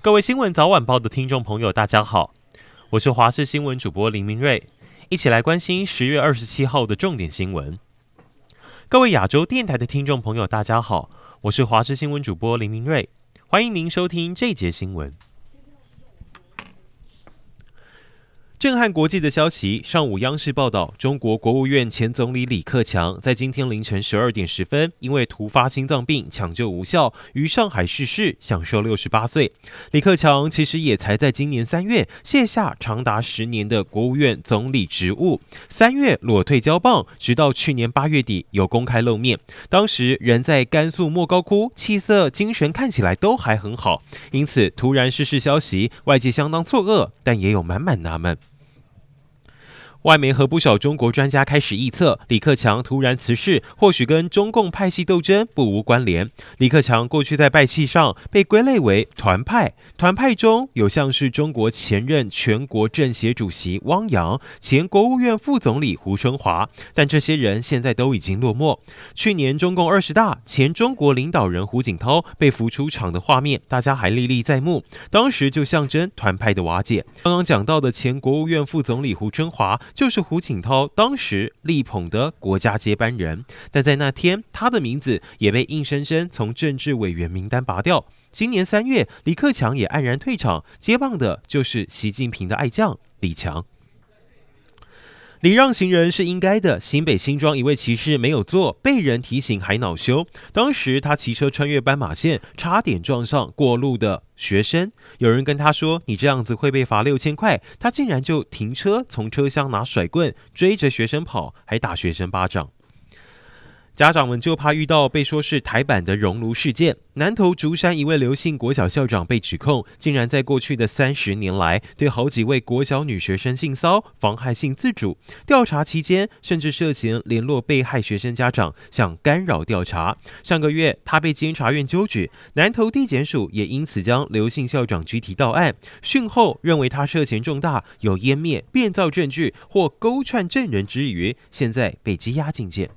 各位新闻早晚报的听众朋友，大家好，我是华视新闻主播林明瑞，一起来关心十月二十七号的重点新闻。各位亚洲电台的听众朋友，大家好，我是华视新闻主播林明瑞，欢迎您收听这节新闻。震撼国际的消息，上午央视报道，中国国务院前总理李克强在今天凌晨十二点十分，因为突发心脏病抢救无效，于上海逝世，享寿六十八岁。李克强其实也才在今年三月卸下长达十年的国务院总理职务，三月裸退交棒，直到去年八月底有公开露面，当时人在甘肃莫高窟，气色精神看起来都还很好，因此突然逝世消息，外界相当错愕，但也有满满纳闷。外媒和不少中国专家开始臆测，李克强突然辞世，或许跟中共派系斗争不无关联。李克强过去在派系上被归类为团派，团派中有像是中国前任全国政协主席汪洋、前国务院副总理胡春华，但这些人现在都已经落寞。去年中共二十大，前中国领导人胡锦涛被扶出场的画面，大家还历历在目，当时就象征团派的瓦解。刚刚讲到的前国务院副总理胡春华。就是胡锦涛当时力捧的国家接班人，但在那天，他的名字也被硬生生从政治委员名单拔掉。今年三月，李克强也黯然退场，接棒的就是习近平的爱将李强。礼让行人是应该的。新北新庄一位骑士没有做，被人提醒还恼羞。当时他骑车穿越斑马线，差点撞上过路的学生。有人跟他说：“你这样子会被罚六千块。”他竟然就停车，从车厢拿甩棍追着学生跑，还打学生巴掌。家长们就怕遇到被说是台版的熔炉事件。南投竹山一位刘姓国小校长被指控，竟然在过去的三十年来，对好几位国小女学生性骚妨害性自主。调查期间，甚至涉嫌联络被害学生家长，想干扰调查。上个月，他被监察院纠举，南投地检署也因此将刘姓校长拘提到案。讯后认为他涉嫌重大，有湮灭、变造证据或勾串证人之余，现在被羁押禁见。